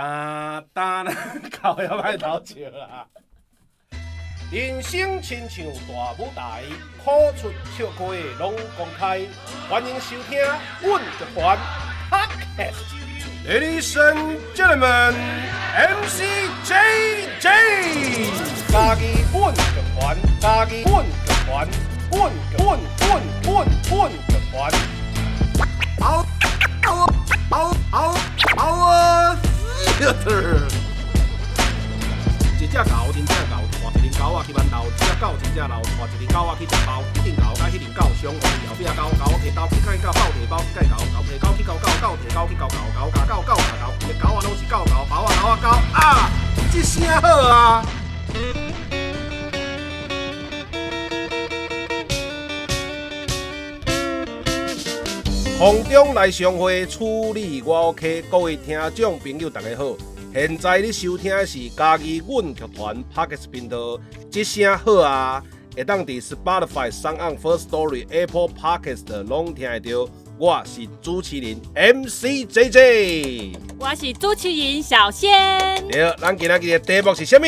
哒哒啦，靠要歹偷笑啦。人生亲像大舞台，苦出笑开拢公开。欢迎收听《阮乐团 Podcast》。Ladies and gentlemen, MC JJ，家己阮乐团，家己阮乐团，阮阮阮阮阮乐团。嗷嗷嗷嗷嗷 一只狗真正狗，带一只狗啊去馒头；一只狗真正狗，带一只狗啊去食包。一只狗甲迄只狗相换，后壁狗狗摕刀去甲狗，狗摕包去甲狗，狗摕狗去搞狗，狗摕狗去搞狗，狗甲狗狗甲狗，一只狗仔拢是狗狗，包啊狗啊狗啊！这声好啊！空中来相会，处理我 OK。各位听众朋友，大家好。现在你收听的是嘉义阮剧团 Podcast 频道，这声好啊！会当伫 Spotify、s o n First Story、Apple Podcast 拢听得到。我是主持人 MC JJ，我是主持人小仙。对，咱今日的题目是啥物？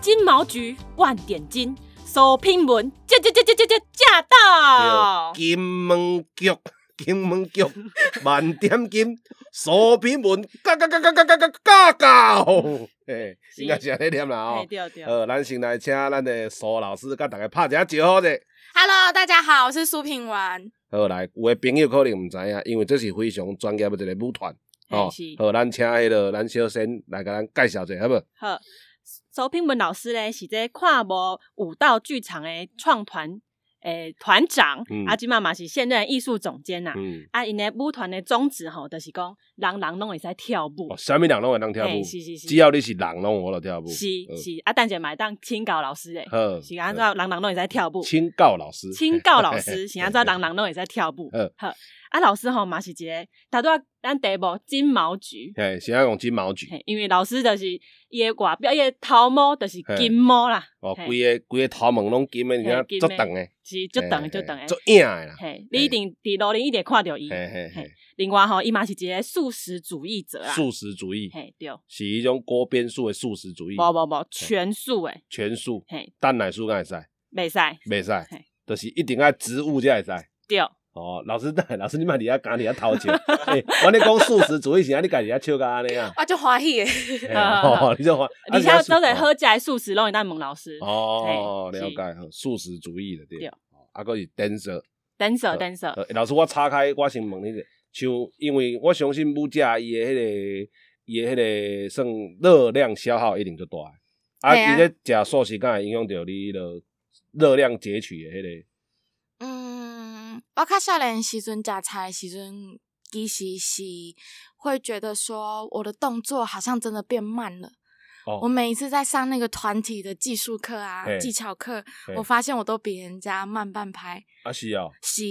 金毛菊万点金，苏品文驾驾驾驾驾驾驾到！金门局。金门局 万点金，苏品文，嘎嘎嘎嘎嘎嘎嘎嘎嘎！嘿，应该是安尼念啦哦。呃，咱先来请咱的苏老师甲大家拍一下招呼者。Hello，大家好，我是苏品文。好来，有的朋友可能唔知影，因为这是非常专业的一个舞团哦。好，咱请迄个咱小先来甲咱介绍者，好不？好，苏品文老师咧是这跨模舞蹈剧场的创团。诶，团长阿金妈妈是现任艺术总监呐。啊，因诶舞团的宗旨吼，就是讲人人拢会使跳舞。啥物人拢会当跳舞？是是是。只要你是人拢有得跳舞。是是，啊，但是买当请教老师诶。是安怎人人拢会使跳舞。请教老师。请教老师是安怎人人拢会使跳舞。好。啊，老师吼嘛是一个，他都要咱第一步金毛菊，嘿，是要用金毛菊，因为老师就是伊个外表，伊个头毛就是金毛啦，哦，规个规个头毛拢金的，你看足长诶，是足长足长诶，足硬诶啦，嘿，你一定伫路里一定看着伊，嘿嘿嘿。另外吼，伊嘛是一个素食主义者啊，素食主义，嘿对，是一种锅边素的素食主义，不不不，全素诶，全素，嘿，蛋奶素敢会使？袂使，袂使，就是一定爱植物才会使，对。哦，老师，老师，你嘛伫遐讲伫遐偷笑，我咧讲素食主义是啊，你家己遐笑甲安尼啊？我就欢喜诶，哦，你就欢，你像都在喝起来素食，拢会当问老师。哦，了解，素食主义的对。啊，个是 dancer，dancer，dancer。老师，我岔开，我先问你者，像因为我相信物价伊诶迄个伊诶迄个算热量消耗一定就大，啊，伊咧食素食，敢会影响到你迄个热量截取诶迄个。我较少年时阵食菜时阵，其实是会觉得说我的动作好像真的变慢了。我每一次在上那个团体的技术课啊、技巧课，我发现我都比人家慢半拍。啊是哦，是。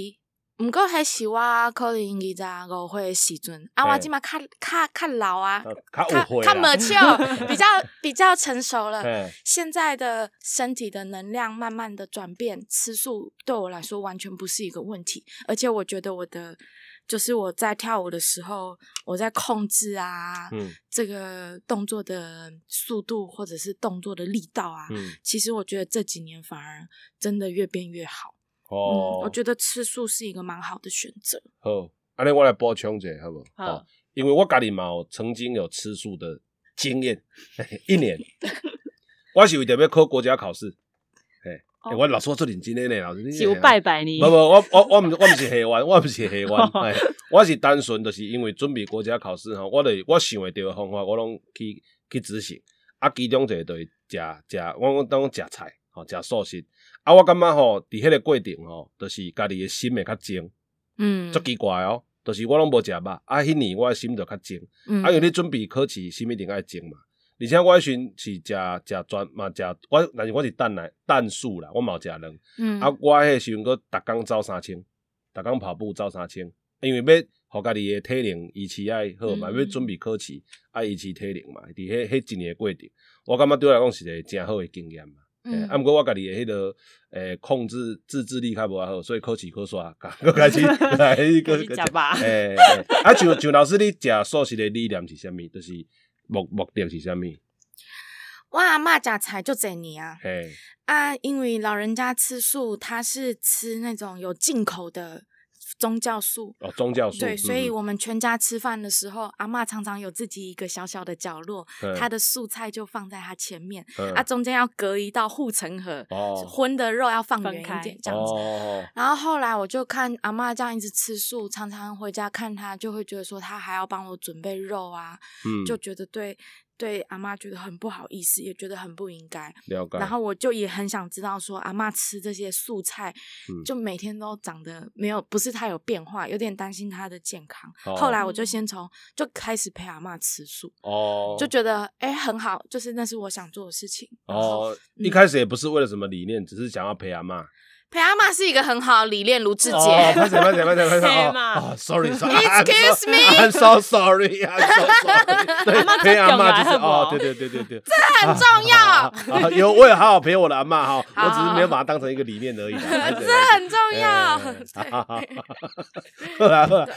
毋过迄是我可能二十五岁的时阵，啊，我即码较较较老啊，较较 mature，比较 比较成熟了。现在的身体的能量慢慢的转变，吃素对我来说完全不是一个问题。而且我觉得我的就是我在跳舞的时候，我在控制啊，这个动作的速度或者是动作的力道啊，其实我觉得这几年反而真的越变越好。哦，我觉得吃素是一个蛮好的选择。好，安尼我来补充一下，好不？好，因为我家己嘛曾经有吃素的经验，一年，我是为着要考国家考试，嘿，我老说做认真的呢，老师，就拜拜你。不不，我我我唔我唔是黑弯，我唔是下弯，我是单纯就是因为准备国家考试吼，我得我想会到的方法，我拢去去执行。啊，其中一个就是食食，我我当食菜，吼，食素食。啊，我感觉吼，伫迄个过程吼，就是家己诶心会较静，嗯，足奇怪哦，就是我拢无食肉，啊，迄年我诶心就较静，啊，因为你准备考试，心一定爱静嘛。而且我迄阵是食食全嘛食，我但是我是蛋奶蛋素啦，我嘛有食卵，嗯，啊，我迄时阵佫逐工走三千，逐工跑步走三千，因为要互家己诶体能维持爱好嘛，要准备考试，爱维持体能嘛，伫迄迄一年诶过程，我感觉对我来讲是一个真好诶经验嘛。嗯，啊，毋过我家己诶迄个诶控制自制力较无好，所以考试考煞，个开始来个食吧。诶，啊，就就老师你食素食诶理念是啥物？就是目目的是啥物？我阿嬷食菜就侪年啊，啊，因为老人家吃素，他是吃那种有进口的。宗教素。哦，宗教素对，所以我们全家吃饭的时候，阿妈常常有自己一个小小的角落，她的素菜就放在她前面，啊，中间要隔一道护城河，荤的肉要放远一点这样子。然后后来我就看阿妈这样一直吃素，常常回家看她，就会觉得说她还要帮我准备肉啊，就觉得对。对阿妈觉得很不好意思，也觉得很不应该。然后我就也很想知道，说阿妈吃这些素菜，就每天都长得没有，不是太有变化，有点担心她的健康。后来我就先从就开始陪阿妈吃素，哦，就觉得哎很好，就是那是我想做的事情。哦，一开始也不是为了什么理念，只是想要陪阿妈。陪阿妈是一个很好的理念，卢志杰。哦，快点，快点，快点，快点！哦，Sorry，Excuse me，I'm so sorry，I'm so sorry。陪阿妈就是哦，对对对对对，这很重要。有，我也好好陪我的阿妈哈，我只是没有把它当成一个理念而已。这很重要。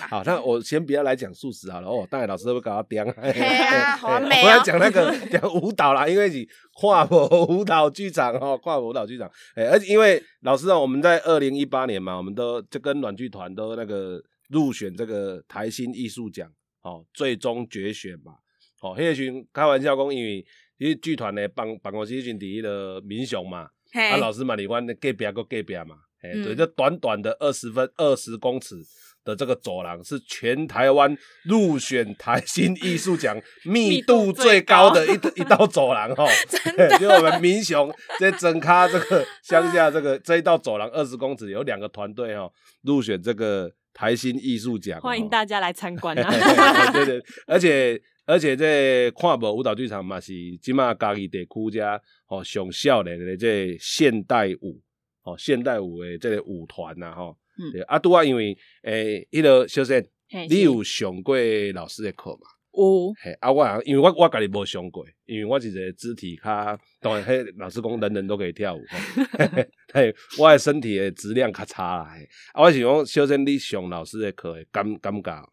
好那我先不要来讲素食好了哦，大概老师会搞到颠。对啊，好美我要讲那个讲舞蹈啦，因为是跨博舞蹈剧场哦，跨博舞蹈剧场。哎，而且因为老师啊。我们在二零一八年嘛，我们都就跟软剧团都那个入选这个台新艺术奖，哦，最终决选嘛，哦，迄群开玩笑讲，因为因为剧团的办办公室群第一的民雄嘛，啊，老师嘛，你阮隔壁个隔壁嘛，哎，对，就短短的二十分二十公尺。的这个走廊是全台湾入选台新艺术奖 密度最高的一一道走廊 哈，就我们民雄在整卡这个乡下这个这一道走廊二十公尺有两个团队哈入选这个台新艺术奖，欢迎大家来参观啊！对对，而且而且这跨博舞蹈剧场嘛是起码家己地区家哦上少年的这现代舞哦现代舞的这个舞团呐哈。对，啊，拄啊，因为诶，迄个小生，你有上过老师的课嘛？有。嘿，啊，我因为我我家己无上过，因为我是一个肢体较，当然，迄，老师讲人人都可以跳舞，嘿，我诶身体诶质量较差啦。啊，我是讲小生你上老师的课，感感觉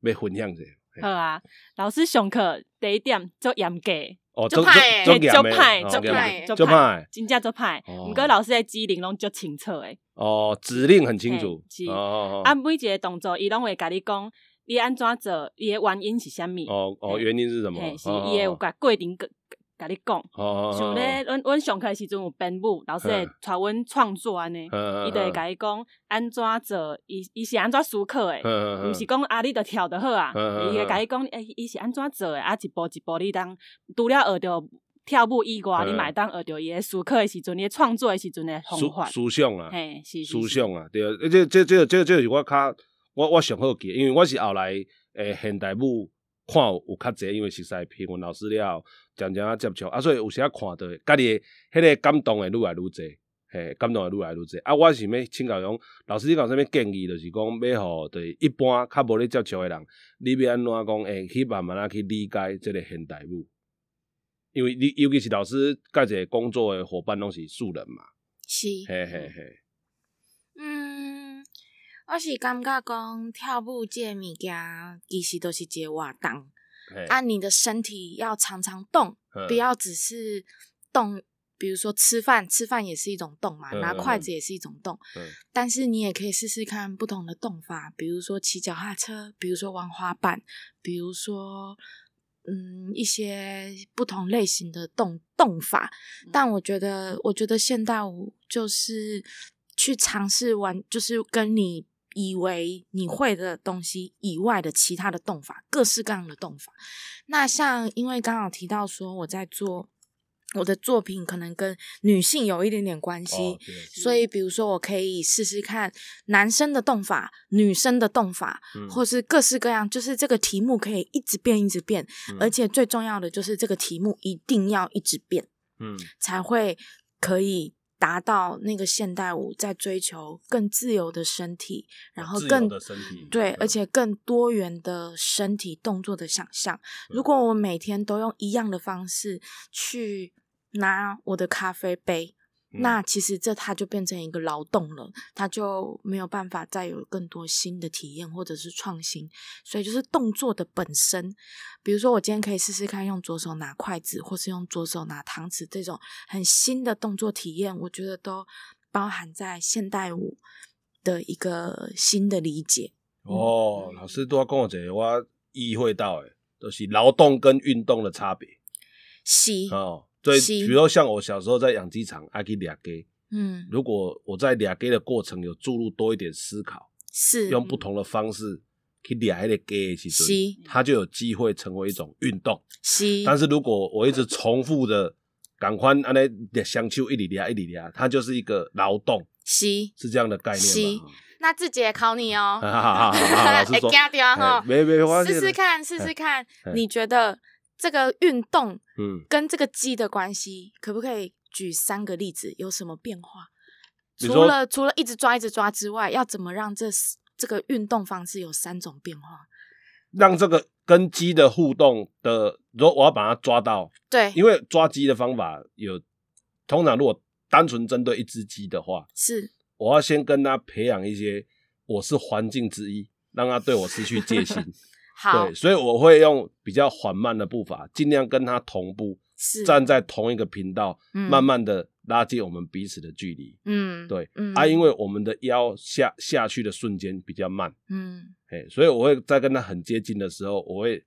要分享者。好啊，老师上课第一点做严格。哦，做派，做派，做派，做派，真正做派。毋过老师诶指令拢足清楚诶。哦，指令很清楚。哦，啊，每一个动作，伊拢会甲你讲，你安怎做，伊诶原因是啥物？哦哦，原因是什么？是伊诶有甲规定个。甲你讲，像咧，阮阮上课时阵有编舞，老师会带阮创作安尼，伊就会甲伊讲安怎做，伊伊是安怎思考诶，毋是讲啊，你着跳着好啊，伊会甲你讲，诶，伊是安怎做诶，啊，一步一步你当除了学着跳舞以外，你嘛当学着伊诶思考诶时阵，伊创作诶时阵诶方法。思想啊，嘿，是思想啊，对，这这这这这是我较我我上好记，因为我是后来诶现代舞。看有较侪，因为实在评文老师了，渐渐啊接触啊，所以有时啊看到家己迄个感动会愈来愈侪，嘿，感动会愈来愈侪。啊，我是要请教讲，老师你讲啥物建议，就是讲要互对一般较无咧接触诶人，你要安怎讲？会去慢慢啊去理解即个现代舞，因为你尤其是老师甲一个工作诶伙伴拢是素人嘛，是，嘿嘿嘿，嗯。我是感觉讲跳舞这物件，其实都是一个活动。按你的身体要常常动，不要只是动。比如说吃饭，吃饭也是一种动嘛，拿筷子也是一种动。但是你也可以试试看不同的动法，比如说骑脚踏车，比如说玩滑板，比如说嗯一些不同类型的动动法。但我觉得，我觉得现代舞就是去尝试玩，就是跟你。以为你会的东西以外的其他的动法，各式各样的动法。那像因为刚好提到说我在做我的作品，可能跟女性有一点点关系，所以比如说我可以试试看男生的动法、女生的动法，或是各式各样，就是这个题目可以一直变、一直变，而且最重要的就是这个题目一定要一直变，嗯，才会可以。达到那个现代舞在追求更自由的身体，然后更对，而且更多元的身体动作的想象。如果我每天都用一样的方式去拿我的咖啡杯，那其实这它就变成一个劳动了，它就没有办法再有更多新的体验或者是创新。所以就是动作的本身，比如说我今天可以试试看用左手拿筷子，或是用左手拿汤匙这种很新的动作体验，我觉得都包含在现代舞的一个新的理解。哦，老师都要跟我讲，我意会到诶，都是劳动跟运动的差别。是哦。所以，比如像我小时候在养鸡场，爱去俩鸡。嗯，如果我在俩鸡的过程有注入多一点思考，是用不同的方式去俩那个鸡，其实它就有机会成为一种运动。是，但是如果我一直重复的赶快安尼相丘一里俩一里俩，它就是一个劳动。是，是这样的概念吗？那志杰考你哦，老师 说，没没试试看，试试看，你觉得？这个运动，嗯，跟这个鸡的关系，可不可以举三个例子？有什么变化？除了除了一直抓一直抓之外，要怎么让这这个运动方式有三种变化？让这个跟鸡的互动的，如果我要把它抓到，对，因为抓鸡的方法有，通常如果单纯针对一只鸡的话，是我要先跟它培养一些，我是环境之一，让它对我失去戒心。对，所以我会用比较缓慢的步伐，尽量跟他同步，站在同一个频道，慢慢的拉近我们彼此的距离。嗯，对，啊，因为我们的腰下下去的瞬间比较慢，嗯，哎，所以我会在跟他很接近的时候，我会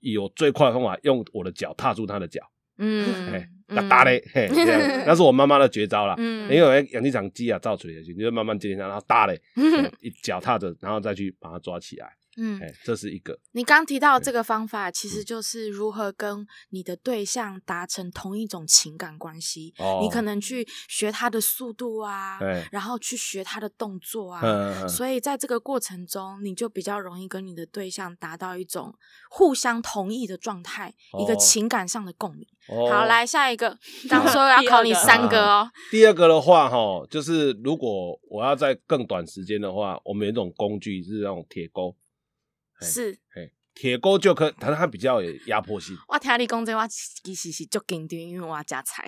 以我最快的方法，用我的脚踏住他的脚。嗯，哎，打打嘞，嘿，那是我妈妈的绝招啦。嗯，因为养鸡场鸡啊造出来的，你就慢慢接近他，然后打嘞，一脚踏着，然后再去把它抓起来。嗯，这是一个。你刚提到这个方法，其实就是如何跟你的对象达成同一种情感关系。哦。你可能去学他的速度啊，对，然后去学他的动作啊。嗯所以在这个过程中，你就比较容易跟你的对象达到一种互相同意的状态，一个情感上的共鸣。哦。好，来下一个。刚说要 考你三个哦。第二个的话，哈，就是如果我要在更短时间的话，我们有一种工具是那种铁钩。是，铁钩就可，但是它比较有压迫性。我听你讲这话，其实是足紧张，因为我要加菜。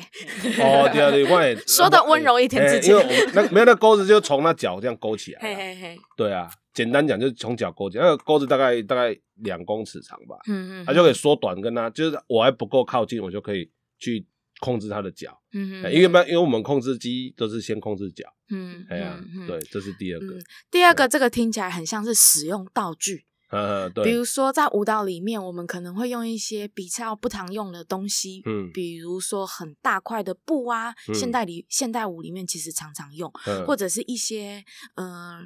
哦，对啊，对，我也 说的温柔一点，之前那没有那钩子就从那脚这样勾起来。嘿嘿嘿，对啊，简单讲就是从脚勾起来，那个钩子大概大概两公尺长吧。嗯嗯，它就可以缩短，跟它就是我还不够靠近，我就可以去控制它的脚。嗯嗯，因为因为我们控制机都是先控制脚。嗯，哎呀，对，这是第二个。第二个这个听起来很像是使用道具。呃，对，比如说在舞蹈里面，我们可能会用一些比较不常用的东西，嗯，比如说很大块的布啊，现代里现代舞里面其实常常用，或者是一些嗯。呃，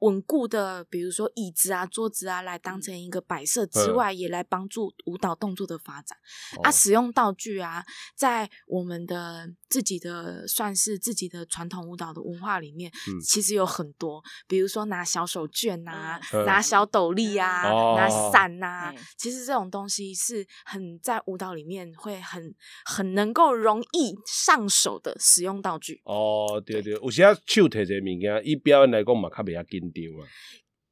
稳固的，比如说椅子啊、桌子啊，来当成一个摆设之外，也来帮助舞蹈动作的发展。啊，使用道具啊，在我们的自己的算是自己的传统舞蹈的文化里面，其实有很多，比如说拿小手绢啊，拿小斗笠啊，拿伞呐，其实这种东西是很在舞蹈里面会很很能够容易上手的使用道具。哦，对对，有时啊手提这物件，以表演来讲嘛，较比较紧张啊。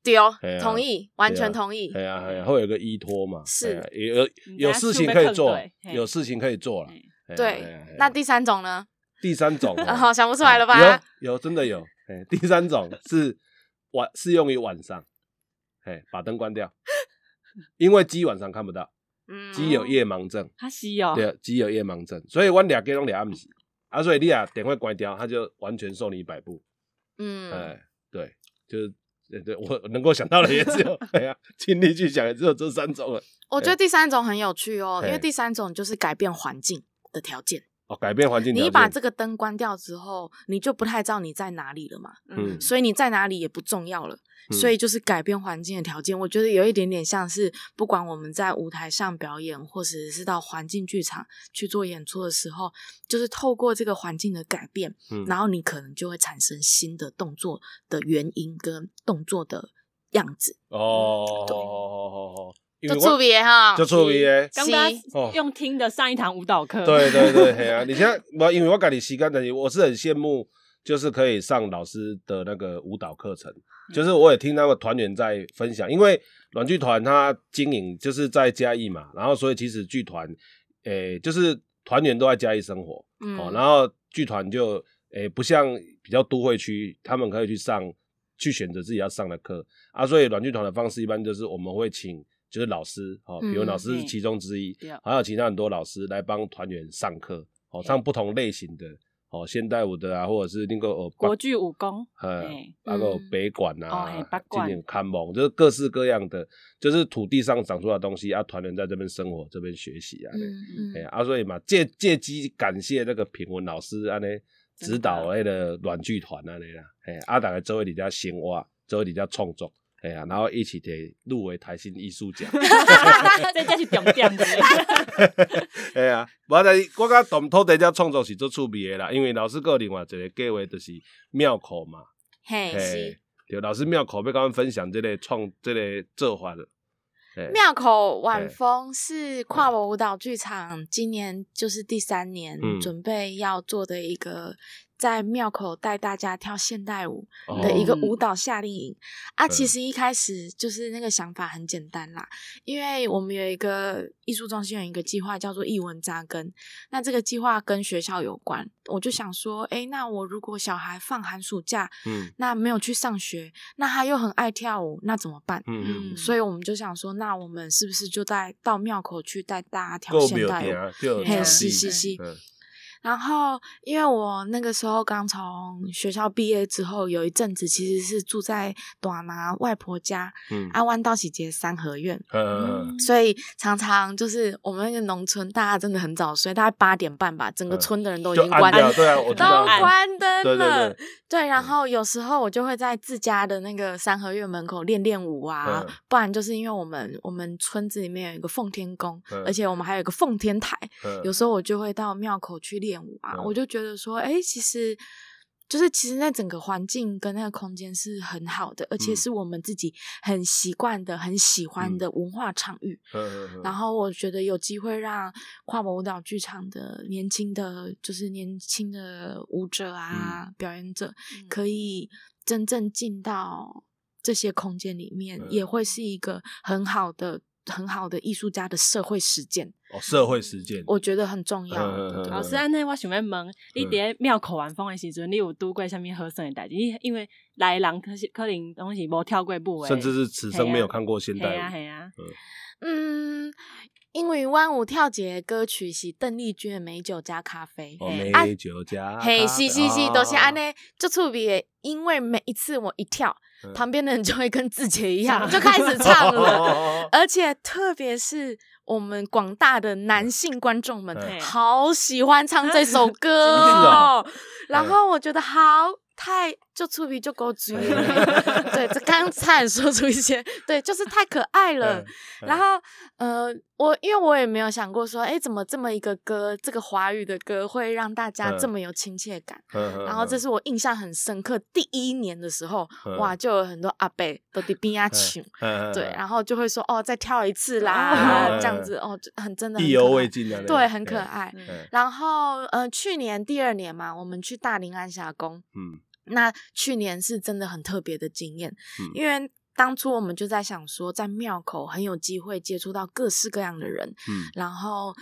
对哦，同意，完全同意。对啊，对呀，会有个依托嘛。是，有有事情可以做，有事情可以做了。对，那第三种呢？第三种，好 想不出来了吧？有有真的有。哎，第三种是晚适用于晚上，哎，把灯关掉，因为鸡晚上看不到，鸡有夜盲症。它是有。对，鸡有夜盲症，所以我俩给拢俩暗时，啊，所以你啊电话关掉，它就完全受你摆布。嗯，哎。对，就是对对，我能够想到的也只有，哎呀，尽力去想也只有这三种了。我觉得第三种很有趣哦，因为第三种就是改变环境的条件。哦，改变环境。你把这个灯关掉之后，你就不太知道你在哪里了嘛。嗯。所以你在哪里也不重要了。所以就是改变环境的条件，我觉得有一点点像是，不管我们在舞台上表演，或者是到环境剧场去做演出的时候，就是透过这个环境的改变，然后你可能就会产生新的动作的原因跟动作的样子。哦，对，就特别哈，就特别。刚刚用听的上一堂舞蹈课。对对对，嘿啊！你现在我因为我改你习惯的，我是很羡慕。就是可以上老师的那个舞蹈课程，就是我也听那个团员在分享，因为软剧团它经营就是在嘉义嘛，然后所以其实剧团，诶，就是团员都在嘉义生活，哦，然后剧团就诶不像比较都会区，他们可以去上去选择自己要上的课啊，所以软剧团的方式一般就是我们会请就是老师哦，比如老师是其中之一，还有其他很多老师来帮团员上课哦，上不同类型的。哦，现代舞的啊，或者是那个呃国剧武功，呃，那个北管啊，今年看蒙，就是各式各样的，就是土地上长出来的东西啊，团员在这边生活，这边学习啊，嗯嗯，啊，所以嘛，借借机感谢那个品文老师啊，呢指导那个软剧团啊，那啦，哎，啊，大概周围里家鲜挖，周围里家创作。哎呀，然后一起得入围台新艺术奖，这真是重点的。哎呀，我在我讲动土地家创作是做趣味的啦，因为老师个另外一个计划就是庙口嘛，嘿，是，对，老师庙口要跟他们分享这类创这类做法的。庙口晚风是跨国舞蹈剧场今年就是第三年准备要做的一个。在庙口带大家跳现代舞的一个舞蹈夏令营。啊，其实一开始就是那个想法很简单啦，因为我们有一个艺术中心有一个计划叫做艺文扎根，那这个计划跟学校有关，我就想说，哎，那我如果小孩放寒暑假，嗯，那没有去上学，那他又很爱跳舞，那怎么办？嗯嗯，所以我们就想说，那我们是不是就带到庙口去带大家跳现代舞？嘿，是是是。然后，因为我那个时候刚从学校毕业之后，有一阵子其实是住在短拿外婆家，嗯，安湾道喜街三合院，嗯，所以常常就是我们那个农村，大家真的很早睡，大概八点半吧，整个村的人都已经关灯，对啊，都关灯了，对，然后有时候我就会在自家的那个三合院门口练练舞啊，不然就是因为我们我们村子里面有一个奉天宫，而且我们还有一个奉天台，有时候我就会到庙口去练。啊，我就觉得说，哎，其实就是其实那整个环境跟那个空间是很好的，而且是我们自己很习惯的、很喜欢的文化场域。然。后我觉得有机会让跨国舞蹈剧场的年轻的，就是年轻的舞者啊、表演者，可以真正进到这些空间里面，也会是一个很好的。很好的艺术家的社会实践哦，社会实践，我觉得很重要。老师，安尼我想要问，你伫庙口玩风的时阵，你有拄过什么合算的代志？因因为来人可是可能东西无跳过步，甚至是此生没有看过现代舞。系啊，嗯，因为万舞跳节歌曲是邓丽君的《美酒加咖啡》，美酒加嘿，是是是，都是安尼，就特别，因为每一次我一跳。旁边的人就会跟自杰一样，就开始唱了，而且特别是我们广大的男性观众们，好喜欢唱这首歌哦。然后我觉得好。太就出皮就够 追，对，这刚才说出一些，对，就是太可爱了。然后，呃，我因为我也没有想过说，哎，怎么这么一个歌，这个华语的歌会让大家这么有亲切感。然后，这是我印象很深刻，第一年的时候，哇，就有很多阿伯都在边啊唱，对，然后就会说，哦，再跳一次啦，这样子，哦，很真的，意犹未尽的，对，很可爱。然后，呃，去年第二年嘛，我们去大林安霞宫，嗯。那去年是真的很特别的经验，因为当初我们就在想说，在庙口很有机会接触到各式各样的人，嗯，然后。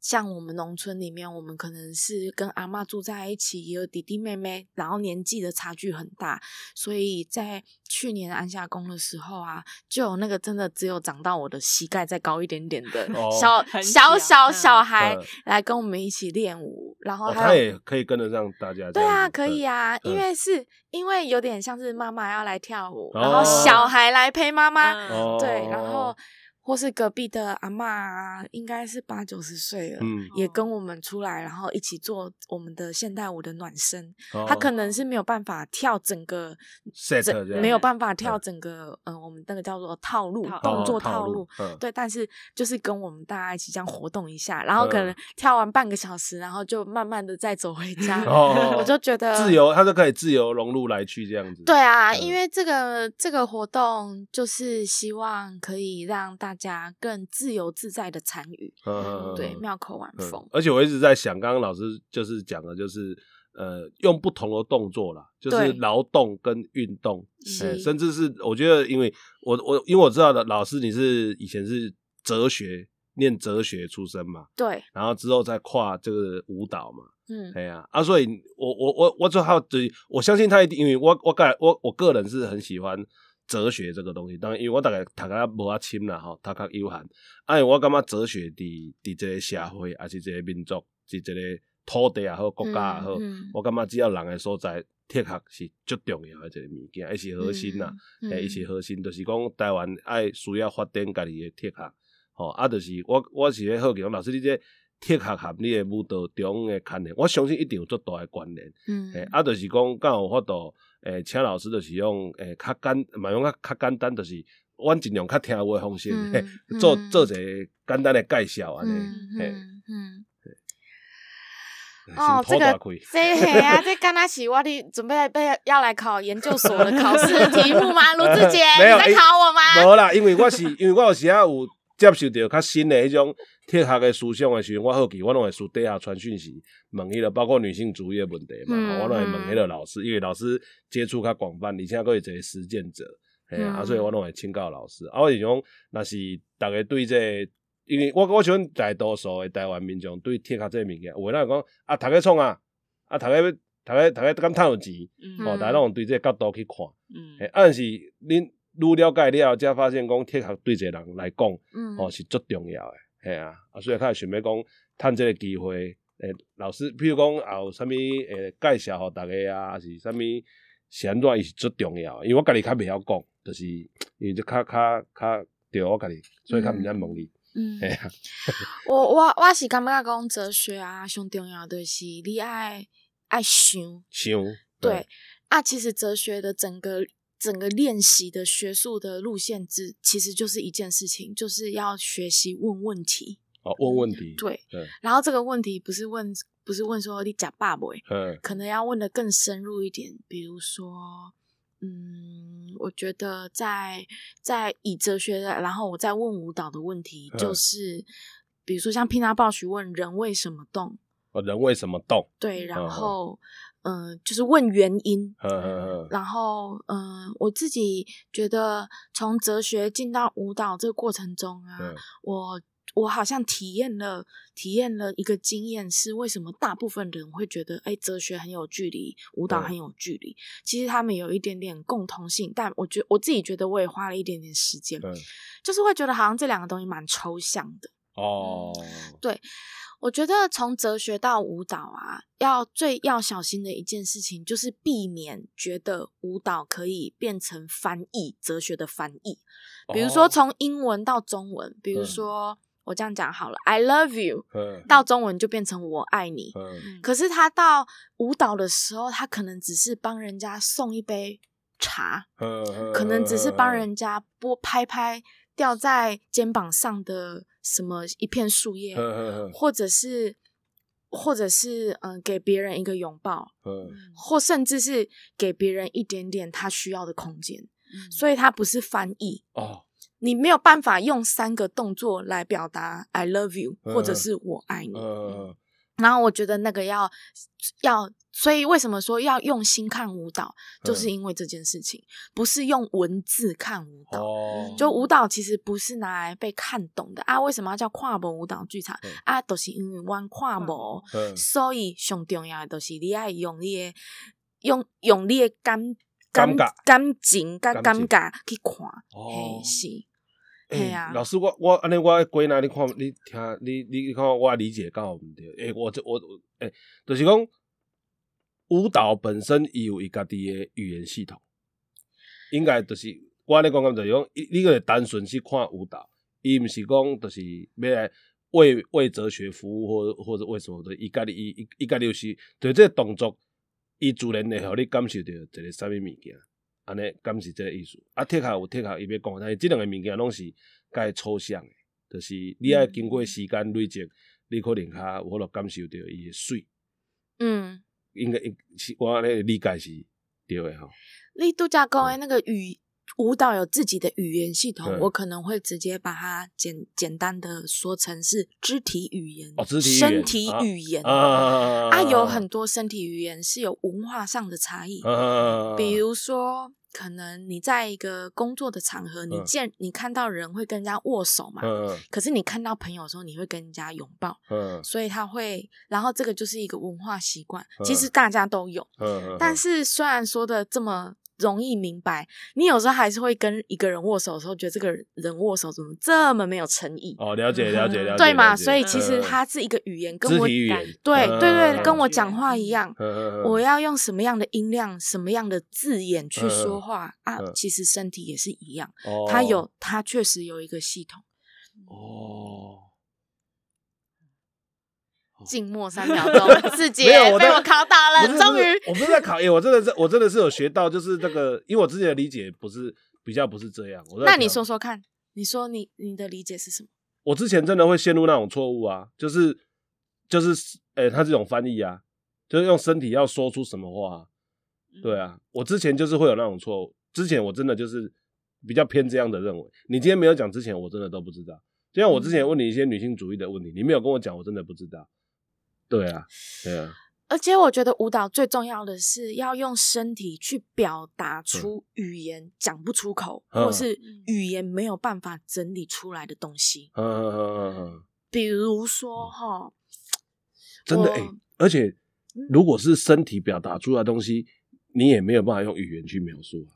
像我们农村里面，我们可能是跟阿妈住在一起，也有弟弟妹妹，然后年纪的差距很大，所以在去年安下工的时候啊，就有那个真的只有长到我的膝盖再高一点点的小小小小孩来跟我们一起练舞，然后他也可以跟得上大家。对啊，可以啊，因为是因为有点像是妈妈要来跳舞，然后小孩来陪妈妈，对，然后。或是隔壁的阿妈，应该是八九十岁了，也跟我们出来，然后一起做我们的现代舞的暖身。他可能是没有办法跳整个，没有办法跳整个，嗯，我们那个叫做套路动作套路，对。但是就是跟我们大家一起这样活动一下，然后可能跳完半个小时，然后就慢慢的再走回家。我就觉得自由，他就可以自由融入来去这样子。对啊，因为这个这个活动就是希望可以让大。家更自由自在的参与，对妙口玩风。而且我一直在想，刚刚老师就是讲的，就是呃，用不同的动作啦，就是劳动跟运动，甚至是我觉得，因为我我因为我知道的老师你是以前是哲学念哲学出身嘛，对，然后之后再跨这个舞蹈嘛，嗯，哎呀，啊，所以我我我我最好对，我相信他一定，因为我我个我我个人是很喜欢哲学这个东西，当然因为我大概读个无啊深啦吼，读较有限，哎，我感觉哲学伫伫这个社会，还是这个民族，是这个土地也好，国家也好，我感觉只要人的所在。铁学是最重要的一个物件，伊是核心啦，诶，伊是核心，就是讲台湾爱需要发展家己的铁学，吼，啊，就是我我是咧好奇讲，老师你这铁学含你的舞蹈中的牵连，我相信一定有足大的关联，嗯，诶，啊，就是讲敢有法度，诶，请老师就是用诶较简，嘛用较较简单，就是阮尽量较听话方式，做做一个简单的介绍安尼，嗯。哦，这个这嘿啊，这刚开始我的准备备要来考研究所的考试题目吗？卢志杰，你在考我吗？无啦，因为我是因为我有时啊有接受到较新诶迄种铁学诶思想诶时阵，我好奇，我拢会私底下传讯息问迄个包括女性主义诶问题嘛，我拢会问迄个老师，因为老师接触较广泛，而且佫会一个实践者，嘿啊，所以我拢会请教老师。啊，我是讲，若是逐个对这。因为我我想大多数诶台湾民众对铁壳这物件，有人讲啊，读个创啊，啊，读个读个读个敢趁有钱，吼，逐个拢对这角度去看，嗯，啊，是恁愈了解了，才发现讲铁学对一个人来讲，哦，是足重要诶，系啊，啊，所以较想要讲趁这个机会，诶，老师，比如讲也有啥物诶介绍互大家啊，是啥物安怎伊是足重要，因为我家己较袂晓讲，就是因为就较较较对我家己，所以较毋知问你。嗯，我我我是感觉讲哲学啊，上重要的是你爱爱想。想，对。啊，其实哲学的整个整个练习的学术的路线之，其实就是一件事情，就是要学习问问题。哦，问问题，对，然后这个问题不是问，不是问说你假爸爸，嗯，可能要问的更深入一点，比如说。嗯，我觉得在在以哲学的，然后我再问舞蹈的问题，就是比如说像皮纳鲍许问人为什么动，哦，人为什么动？对，然后嗯，就是问原因，然后嗯，我自己觉得从哲学进到舞蹈这个过程中啊，我。我好像体验了体验了一个经验，是为什么大部分人会觉得，哎，哲学很有距离，舞蹈很有距离。其实他们有一点点共同性，但我觉我自己觉得，我也花了一点点时间，就是会觉得好像这两个东西蛮抽象的。哦，对，我觉得从哲学到舞蹈啊，要最要小心的一件事情，就是避免觉得舞蹈可以变成翻译哲学的翻译，比如说从英文到中文，比如说。我这样讲好了，I love you，到中文就变成我爱你。可是他到舞蹈的时候，他可能只是帮人家送一杯茶，可能只是帮人家拨拍拍掉在肩膀上的什么一片树叶，或者是，或者是嗯，给别人一个拥抱，或甚至是给别人一点点他需要的空间。所以，他不是翻译哦。你没有办法用三个动作来表达 "I love you" 或者是我爱你。然后我觉得那个要要，所以为什么说要用心看舞蹈，就是因为这件事情不是用文字看舞蹈。就舞蹈其实不是拿来被看懂的啊。为什么要叫跨模舞蹈剧场啊？都是因为玩跨模，所以上重要的都是你爱用你的用用你的感感感情、感感觉去看，嘿是。哎呀，老师，我我安尼我归纳你看，你听你你看我理解刚好毋对。诶，我这我诶，就是讲舞蹈本身伊有伊家己诶语言系统，应该就是我安尼讲讲就是讲，你个单纯去看舞蹈，伊毋是讲就是要来为为哲学服务或或者为什么的，伊家己伊伊家己就是对这个动作，伊自然会互你感受到一个啥物物件。安尼，敢是这个意思。啊，铁壳有铁壳伊要讲，但是即两个物件拢是介抽象诶，就是你爱经过时间累积，你可能较有法度感受到伊诶水。嗯，应该是我安尼理解是对的吼。你度假公园那个语。舞蹈有自己的语言系统，我可能会直接把它简简单的说成是肢体语言、身体语言。啊，有很多身体语言是有文化上的差异，比如说可能你在一个工作的场合，你见你看到人会跟人家握手嘛？可是你看到朋友的时候，你会跟人家拥抱。嗯。所以他会，然后这个就是一个文化习惯，其实大家都有。但是虽然说的这么。容易明白，你有时候还是会跟一个人握手的时候，觉得这个人握手怎么这么没有诚意？哦，了解了解了解，对嘛？所以其实它是一个语言，跟我对对对，跟我讲话一样。我要用什么样的音量、什么样的字眼去说话啊？其实身体也是一样，它有，它确实有一个系统。哦。静默三秒钟，自己被我考倒了，终于。我不是在考验，我真的是，我真的是有学到，就是这个，因为我之前的理解不是比较不是这样。我那你说说看，你说你你的理解是什么？我之前真的会陷入那种错误啊，就是就是，哎，他这种翻译啊，就是用身体要说出什么话，对啊，我之前就是会有那种错误。之前我真的就是比较偏这样的认为。你今天没有讲之前，我真的都不知道。就像我之前问你一些女性主义的问题，你没有跟我讲，我真的不知道。对啊，对啊。而且我觉得舞蹈最重要的是要用身体去表达出语言讲不出口，或是语言没有办法整理出来的东西。嗯嗯嗯嗯。比如说哈，真的哎，而且如果是身体表达出来的东西，你也没有办法用语言去描述。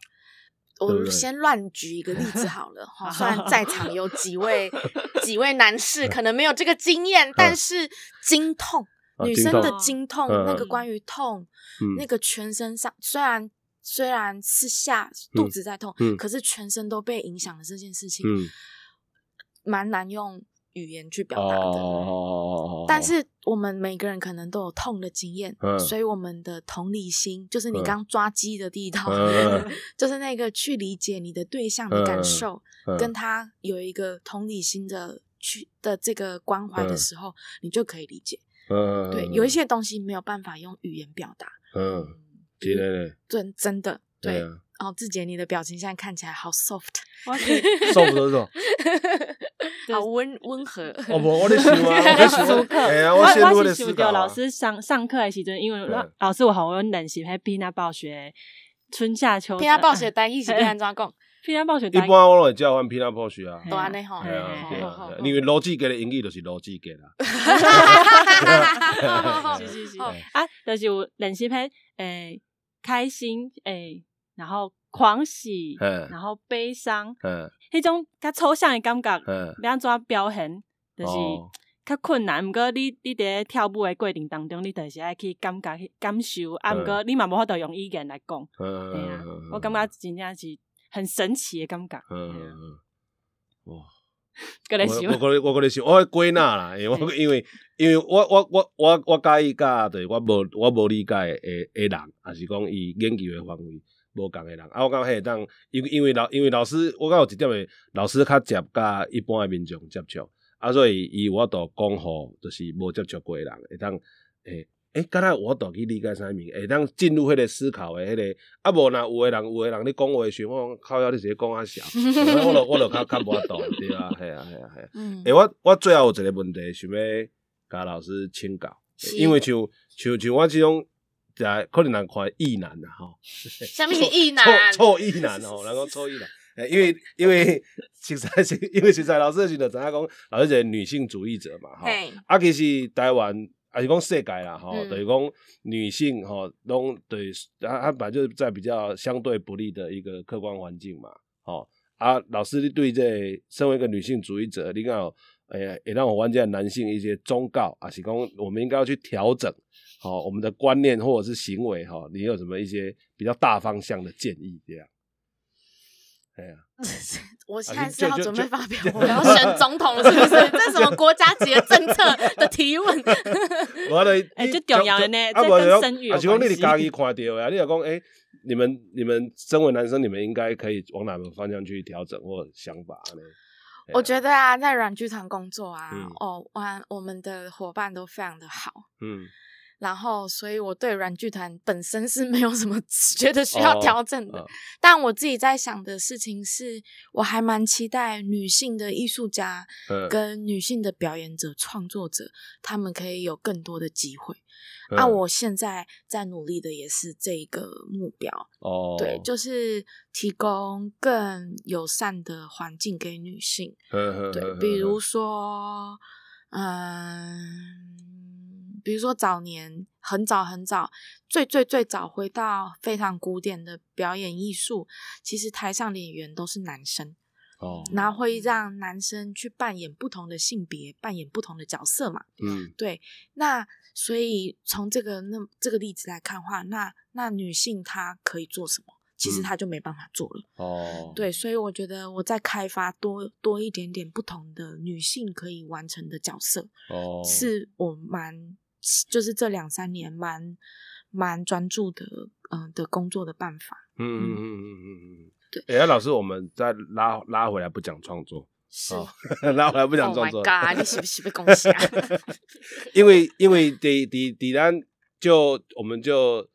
我先乱举一个例子好了哈，虽然 在场有几位几位男士可能没有这个经验，但是经痛。女生的经痛，那个关于痛，那个全身上虽然虽然是下肚子在痛，可是全身都被影响了这件事情，蛮难用语言去表达的。但是我们每个人可能都有痛的经验，所以我们的同理心，就是你刚抓鸡的地道，就是那个去理解你的对象的感受，跟他有一个同理心的去的这个关怀的时候，你就可以理解。嗯，对，有一些东西没有办法用语言表达。嗯，真的，真真的，对。哦，志杰，你的表情现在看起来好 soft，soft 是什 好温温和。哦不，我的想啊，我的想，哎呀，我陷入的思考。老师上上课的时阵，因为老师我好温冷习，还比那暴雪春夏秋。比那暴雪单一是变安怎讲？平安暴雪，一般我拢会叫阮平安暴雪啊。对安尼吼，因为逻辑给的英语就是逻辑给啦。是是是，啊，就是有练习篇，诶，开心，诶，然后狂喜，然后悲伤，迄种较抽象的感觉，要安怎表现，就是较困难。毋过你你伫跳舞的过程当中，你就是爱去感觉、去感受，啊，毋过你嘛无法度用语言来讲。嗯啊，我感觉真正是。很神奇的感觉。嗯嗯嗯哇！我我我我你想，我归纳啦，因为我 因为因为我我我我我介意甲对我无我无理解诶诶人，还是讲伊研究诶范围无共诶人。啊，我感觉迄当，因为因为老因为老师，我感觉一点诶，老师较接甲一般诶民众接触，啊，所以伊我都讲互，就是无接触过诶人，会当诶。诶，敢若我倒去理解啥物，会当进入迄个思考诶，迄个啊无若有诶人，有诶人咧讲话时，我靠，要你直接讲啊笑，我著我著较较无法度，对啊，系啊，系啊，系啊。诶，我我最后有一个问题想要甲老师请教，因为像像像我即种，在可能人看异男啦吼。啥物是异男？臭异男吼，人讲臭异男。诶，因为因为实在是因为实在老师时就知影讲，老师是女性主义者嘛，吼。啊，其实台湾。还是讲世界啦，吼，等于讲女性吼，拢对，她她本来就是在比较相对不利的一个客观环境嘛，吼啊，老师对这身为一个女性主义者，你讲，哎呀，也让我玩家男性一些忠告啊，是讲我们应该要去调整，好，我们的观念或者是行为，哈，你有什么一些比较大方向的建议？这样。哎呀，我现在是要准备发表，我要 选总统了，是不是？这是什么国家级的政策的提问？我的哎，就重要的呢，这跟生育。啊，是讲你家己看到呀，你就讲哎，你们你们身为男生，你们应该可以往哪个方向去调整或想法呢？我觉得啊，在软剧团工作啊，哦，我我们的伙伴都非常的好，嗯。然后，所以我对软剧团本身是没有什么 觉得需要调整的。但我自己在想的事情是，我还蛮期待女性的艺术家跟女性的表演者、创作者，他们可以有更多的机会。啊，我现在在努力的也是这个目标。哦，对，就是提供更友善的环境给女性。对，比如说，嗯。比如说早年很早很早，最最最早回到非常古典的表演艺术，其实台上演员都是男生哦，然后会让男生去扮演不同的性别，扮演不同的角色嘛。嗯，对。那所以从这个那这个例子来看话，那那女性她可以做什么？其实她就没办法做了哦。对，所以我觉得我在开发多多一点点不同的女性可以完成的角色哦，是我蛮。就是这两三年蛮蛮专注的，嗯的工作的办法。嗯嗯嗯嗯嗯嗯。对，哎，老师，我们再拉拉回来不讲创作，是 拉回来不讲创作。God，你是不是被恭喜啊？因为因为第第第咱就我们就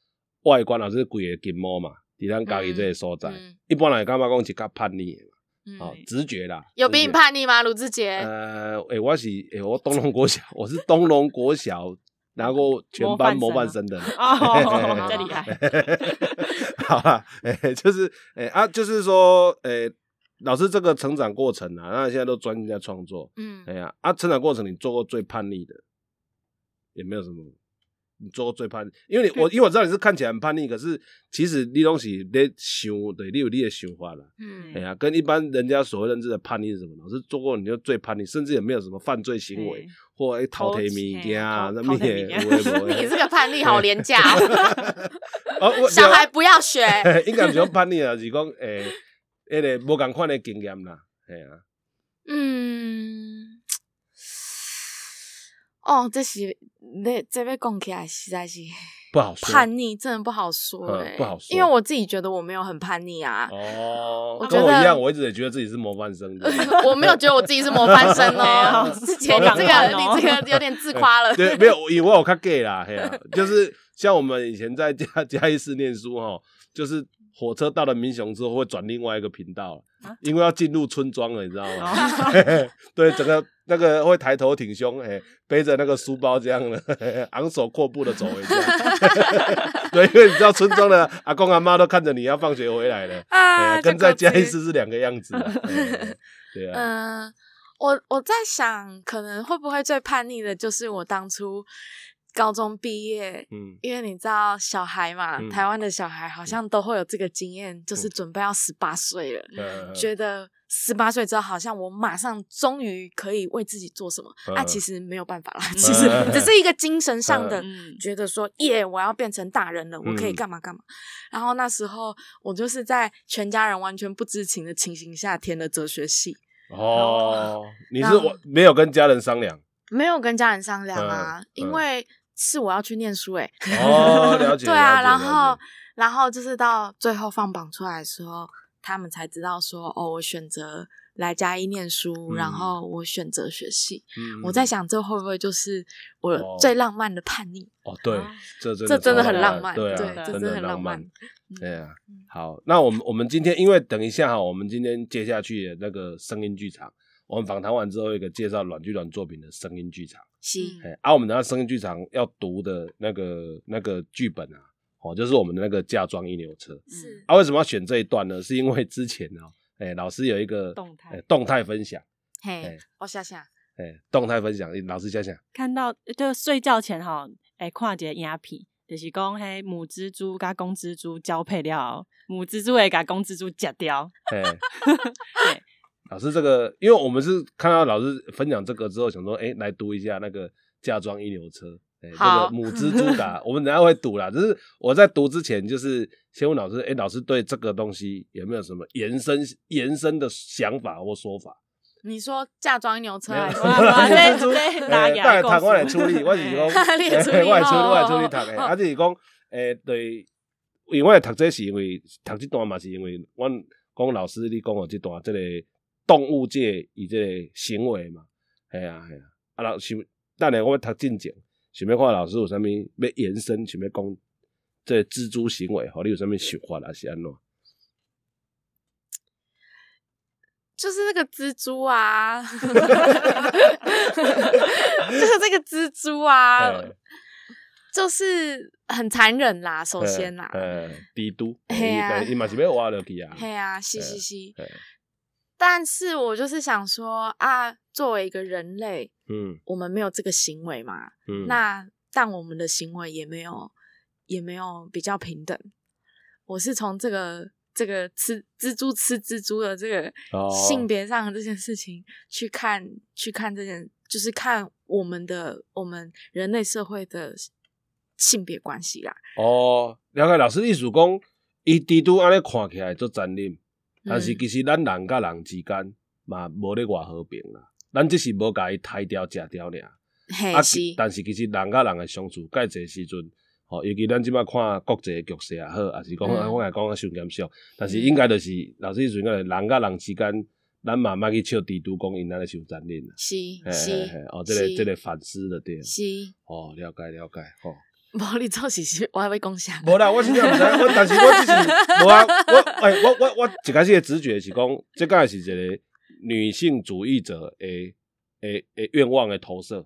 外观老师贵的金毛嘛，第咱家己这些所在，一般来感觉讲是较叛逆的。哦，直觉啦。有比你叛逆吗，卢志杰？呃，哎，我是哎，我东龙国小，我是东龙国小。拿过全班模范生的，哦，这厉害。好了，哎，就是，哎啊，就是说，哎，老师这个成长过程啊，那现在都专心在创作，嗯，哎呀，啊，成长过程你做过最叛逆的，也没有什么。你做最叛逆，因为你我因为我知道你是看起来很叛逆，可是其实你东西你想对，你有你的想法啦。嗯，哎呀，跟一般人家所认知的叛逆是什么？老师做过你就最叛逆，甚至也没有什么犯罪行为或诶偷提物件啊，那么也不会不会。你这个叛逆好廉价哦，小孩不要学。应该不是叛逆啊，是讲诶，迄个无共款的经验啦，系啊。嗯。哦，这是那这边讲起来实在是不好说，叛逆真的不好说，不好说，因为我自己觉得我没有很叛逆啊。哦，跟我一样，我一直也觉得自己是模范生的。我没有觉得我自己是模范生哦，之前你这个你这个有点自夸了。对，没有，以为我看 gay 啦，嘿啊，就是像我们以前在嘉嘉义市念书哈，就是火车到了民雄之后会转另外一个频道，因为要进入村庄了，你知道吗？对，整个。那个会抬头挺胸，哎，背着那个书包这样的，昂首阔步的走回家。对，因为你知道村庄的阿公阿妈都看着你要放学回来了，啊，跟在家一次是两个样子。对啊。嗯，我我在想，可能会不会最叛逆的就是我当初。高中毕业，嗯，因为你知道小孩嘛，台湾的小孩好像都会有这个经验，就是准备要十八岁了，觉得十八岁之后好像我马上终于可以为自己做什么，啊，其实没有办法啦，其实只是一个精神上的觉得说，耶，我要变成大人了，我可以干嘛干嘛。然后那时候我就是在全家人完全不知情的情形下填了哲学系。哦，你是我没有跟家人商量，没有跟家人商量啊，因为。是我要去念书哎，哦，了解。对啊，然后，然后就是到最后放榜出来的时候，他们才知道说，哦，我选择来嘉义念书，然后我选择学系。嗯，我在想，这会不会就是我最浪漫的叛逆？哦，对，这这真的很浪漫，对，这真的很浪漫。对啊，好，那我们我们今天因为等一下哈，我们今天接下去的那个声音剧场。我们访谈完之后，一个介绍阮剧团作品的声音剧场。是，啊我们的声音剧场要读的那个那个剧本啊，哦，就是我们的那个嫁妆一牛车。是，啊，为什么要选这一段呢？是因为之前呢，哎，老师有一个动态动态分享。嘿，我想想，哎，动态分享，老师想想，看到就睡觉前哈，哎，看一个影片，就是讲嘿母蜘蛛跟公蜘蛛交配了，母蜘蛛会把公蜘蛛夹掉。对。老师，这个因为我们是看到老师分享这个之后，想说，哎，来读一下那个嫁妆一牛车，哎，这个母 蜘蛛打，我们等下会读啦。只是我在读之前，就是先问老师，哎，老师对这个东西有没有什么延伸延伸的想法或说法？你说嫁妆一牛车，母蜘蛛，哎，带谈我来处理，我是讲，我来处理，我来处理谈的，啊，就是讲，诶，对，因为我读这是因为读这段嘛，是因为我讲老师你讲我这段这个。动物界以这个行为嘛，系啊系啊，啊老师，等下我要读进前，想要看老师有啥物要延伸，想要讲这蜘蛛行为，吼，你有啥物想法啊？是安怎？就是那个蜘蛛啊，就是这个蜘蛛啊，就是很残忍啦。首先啦，呃，帝都，嘿啊，伊嘛是要挖落去啊，嘿啊，是是是。但是我就是想说啊，作为一个人类，嗯，我们没有这个行为嘛，嗯，那但我们的行为也没有，也没有比较平等。我是从这个。这个吃蜘蛛吃蜘蛛的这个性别上的这件事情去看，去看这件，就是看我们的我们人类社会的性别关系啦。哦，了解老师意思讲，伊蜘蛛安尼看起来做残忍，但是其实咱人甲人之间嘛无咧偌和平啦，咱只是无甲伊杀掉食掉尔。啊，但是其实人甲人诶相处，介侪时阵。吼，尤其咱即摆看国际诶局势也好，也是讲我来讲啊，伤严肃。但是应该就是老师意思，应该人甲人之间，咱嘛莫去笑地图讲因安尼受残忍啦。是是，哦，这个这个反思的对。是。哦，了解了解，吼。无你做事是，我还会讲啥？无啦，我真正毋知，我但是我只是无啊，我哎，我我我一开始的直觉是讲，这个是一个女性主义者诶诶诶愿望的投射。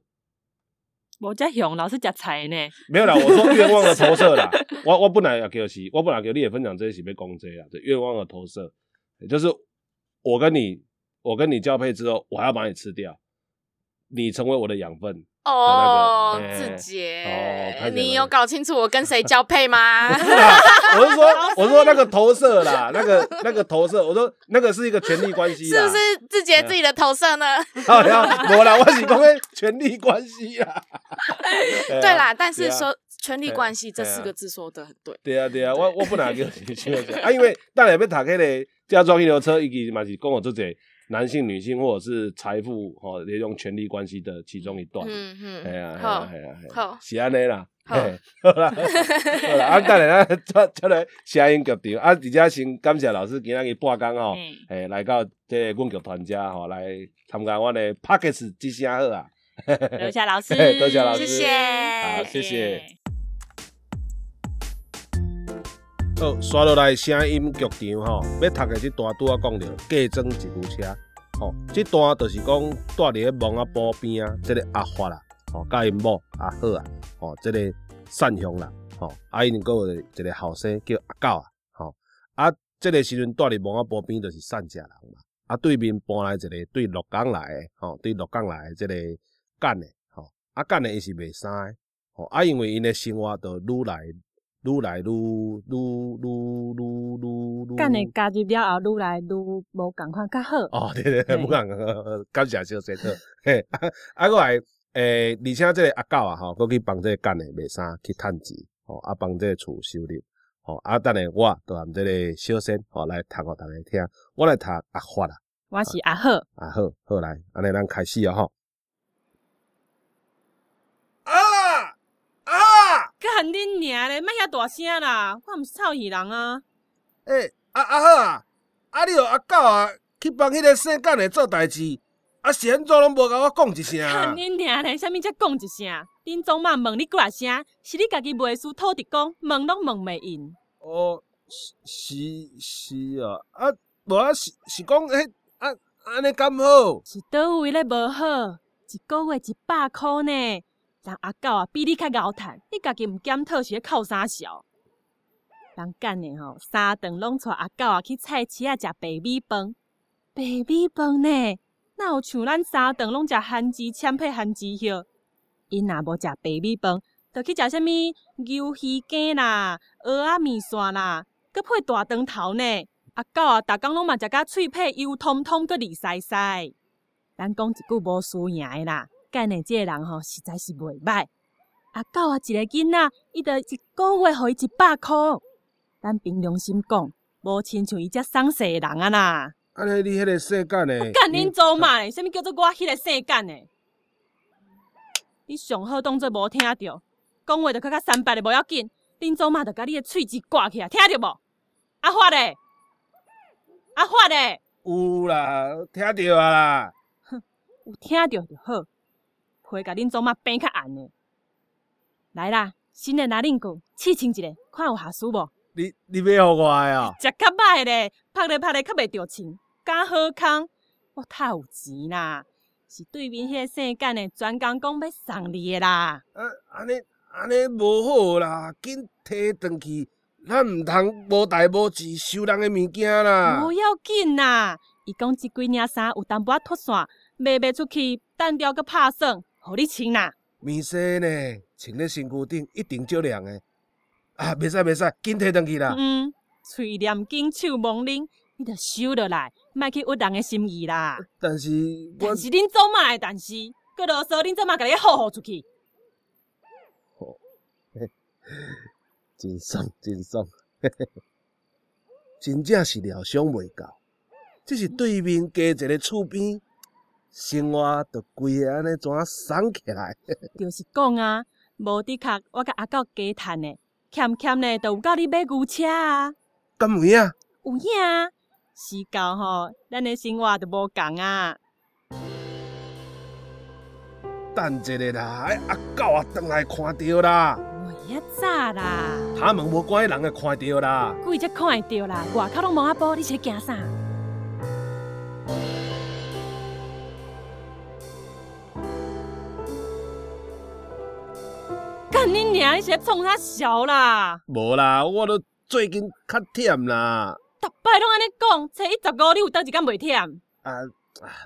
我在熊老是食菜呢，没有啦，我说愿望的投射啦。我我本来要叫是，我本来叫你也分享这些是被攻击啊，这愿望的投射，就是我跟你，我跟你交配之后，我还要把你吃掉，你成为我的养分。哦，志杰，你有搞清楚我跟谁交配吗？我是说，我说那个投射啦，那个那个投射，我说那个是一个权力关系，是不是志杰自己的投射呢？好呀，我啦，我是讲权力关系 啦。对啦，但是说权力关系这四个字说的很对。对啊，对啊，我我不能给你讲啊，因为当然要读开咧，加装一流车，以及嘛是讲我自己。男性、女性，或者是财富，哈，利用权力关系的其中一段。嗯嗯，哎呀，好，哎呀，好，是安尼啦。好，好啦，好啦，啊，等下咱出出来声音剧场，啊，而且先感谢老师今日半工吼，诶，来到这阮剧团家吼，来参加我的 p a c k e t 之声好啊。多谢老师，多谢老师，谢谢，好，谢谢。好，刷落来声音剧场吼，要读的这段拄啊讲着嫁妆一部车，吼，这段就是讲住伫咧蒙阿波边啊，这个阿发啦，吼，甲因某阿好啊，吼，这个善雄啦，吼，啊因个有一个后生叫阿狗啊，吼，啊，这个时阵住伫蒙阿波边就是善家人嘛，啊对面搬来一个对鹿港来的，吼，对鹿港来的这个干的，吼，啊干的伊是袂生的，吼，啊因为因的生活都愈来。愈来愈愈愈愈愈，干你加入了后，愈来愈无共款较好。哦，对对，无共款，感谢小先生。嘿，啊，我来诶，而且这个阿狗啊，吼，佮去帮这个干的卖衫去趁钱，吼，啊，帮这个厝收入，吼，啊，等下我都含这个小先，吼，来读互大家听。我来读阿发啦，我是阿赫，阿赫，好来，安尼咱开始啊，吼。干恁娘咧，莫遐大声啦！我毋是臭耳人啊！诶，啊啊好啊，啊你阿狗啊，去帮迄个姓干的做代志，啊是安怎拢无甲我讲一声？干恁娘咧，啥物才讲一声？恁总嘛问你几啊声？是你家己袂输土地公，问拢问袂应。哦，是是是啊，啊无啊是是讲迄啊安尼敢好？是倒位咧无好？一个月一百箍呢？人阿狗啊，比你较高谈，你家己毋检讨是咧靠啥笑？人干呢吼，三顿拢带阿狗啊去菜市啊食白米饭，白米饭呢，哪有像咱三顿拢食番薯签配番薯叶？因若无食白米饭，就去食啥物牛鱼羹啦、蚵仔面线啦，搁配大肠头呢。阿狗啊，逐工拢嘛食甲喙皮油通通，搁利塞塞。咱讲一句无输赢诶啦。干的这个人吼，实在是袂歹。阿狗啊，一个囡仔，伊得一个月互伊一百箍。咱凭良心讲，无亲像伊遮丧世的人啊啦。安尼你迄个世间的，干恁做嘛？啥物叫做我迄个世干的？你上好当做无听着，讲话着较较三八的无要紧。恁祖嘛着甲你的喙齿挂起来，听着无？阿发嘞，阿发嘞，有啦，听着啊啦。哼，有听着就好。会甲恁祖妈变较暗呢。来啦，新的拿令鼓，试穿一下，看有合适无？你你要互我啊？食较歹咧，拍咧拍咧较袂着穿，敢好康？我太有钱啦，是对面迄个姓干的专工讲要送你的啦。啊，安尼安尼无好啦，紧摕转去，咱毋通无代无志收人的物件啦。无要紧啦，伊讲即几领衫有淡薄仔脱线，卖袂出去，单调阁拍算，互你穿啦。面色呢，穿咧身躯顶一定照亮的。啊，袂使袂使，紧摕转去啦。嗯，喙念经，手忙灵，你着收落来，莫去屈人的心意啦。但是，但是恁做嘛的？但是，搁啰嗦，恁做嘛甲你好好出去？哦，真爽真爽，真正是料想袂到，只是对面加一个厝边，生活着规个安尼怎啊爽起来？就是讲啊，无的确，我甲阿狗加趁的。欠欠呢，都有够你买牛车啊？敢有影？有影啊！是够吼，咱的生活都无共啊。等一下啦，阿狗啊，回来看到啦。未遐早啦。他们无关人会看到啦。鬼才看会到啦，外口拢无阿婆，你是惊啥？干你娘！你是创啥潲啦？无啦，我都最近较忝啦。逐摆拢安尼讲，初一十五你有倒一工袂忝？啊，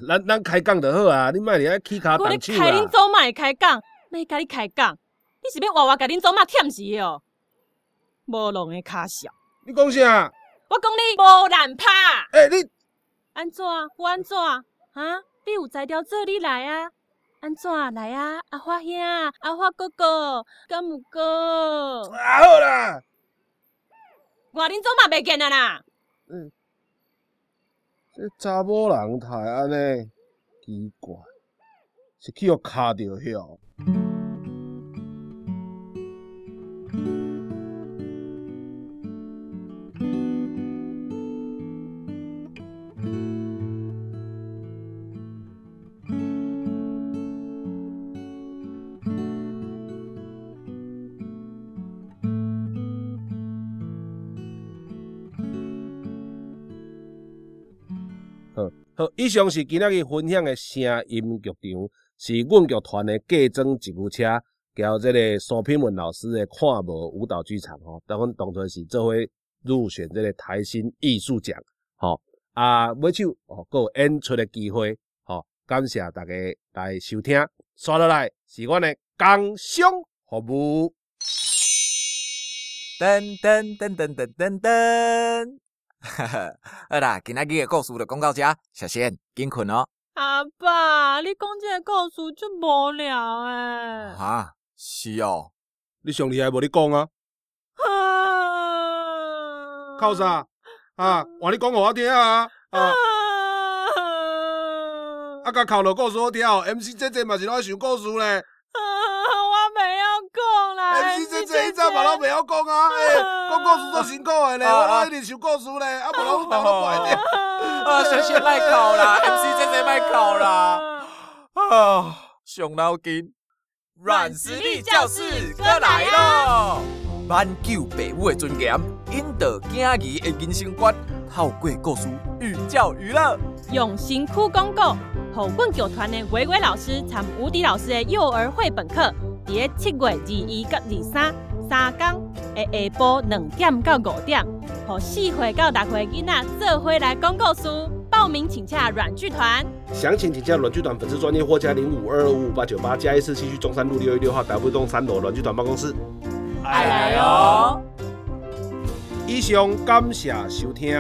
咱咱开讲就好啊，你莫伫遐起骹动手我咧开恁祖妈开讲，要甲你开讲，你是要活活甲恁祖妈忝死哦？无浪的卡潲。你讲啥？我讲你无难拍。诶，你安怎？我安怎？哈？你有才调做你来啊？安怎来啊？阿花兄，阿花哥哥，敢有哥？啊好啦，我恁祖嘛袂见啊啦。嗯，这查某人太安尼奇怪，是去互卡着晓。以上是今仔日分享的声音剧场，是阮剧团的改装吉普车，交这个苏品文老师的看无舞蹈剧场吼，当阮当初是做伙入选这个台新艺术奖，吼啊，尾手哦，有演出的机会，吼，感谢大家来收听，刷落来是阮的工商服务。噔噔噔噔噔噔噔。好啦，今仔日的故事就讲到这，小仙，紧困哦。阿爸，你讲这个故事真无聊诶。哈，是哦。你上厉害无？你讲啊。靠啥？啊，话你讲互我听啊。啊。啊，甲哭落故事好听哦，MC 姐姐嘛是拢爱想故事咧。MC 姐姐，你怎嘛拢袂晓讲啊？讲故事做辛苦的咧，我一直想故事咧，啊，无拢头都坏掉。啊，小雪卖考啦，MC 姐姐卖考啦。啊，上脑筋。软实力教室哥来咯！挽救父母的尊严，引导囝儿的人生观，透过故事寓教于乐，用心苦广告，好棍球团的伟伟老师参无敌老师的幼儿绘本课。伫咧七月二一到二三三工的下晡两点到五点，和四岁到六岁囡仔做伙来讲故事。报名请洽软剧团，详情请洽软剧团粉丝专业或加零五二二五五八九八加一四七区中山路六一六号台北栋三楼软剧团办公室。爱来哦！以上感谢收听，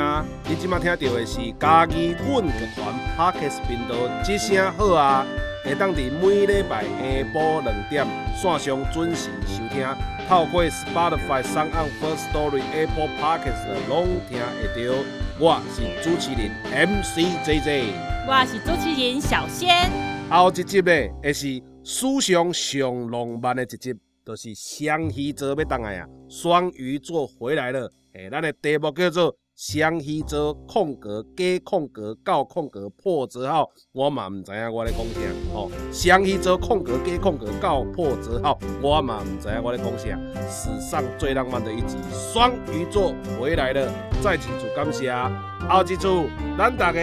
你即马听到的是嘉义阮剧团 Parkes 频道，之声好啊！会当伫每礼拜下晡两点线上准时收听，透过 Spotify、s o n g First Story、Apple Podcasts 拢听会到。我是主持人 MC JJ，我是主持人小仙。后一集呢，会是史上上浪漫的一集，就是双鱼座要当来啊！双鱼座回来了，诶，咱的题目叫做双鱼座空格加空格到空格破折号，我嘛唔知影我咧讲啥哦。双鱼座空格加空格到破折号，我嘛唔知影我咧讲啥。史上最浪漫的一集，双鱼座回来了，再次感谢。后一次咱大家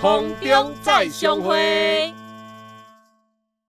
空中再相会。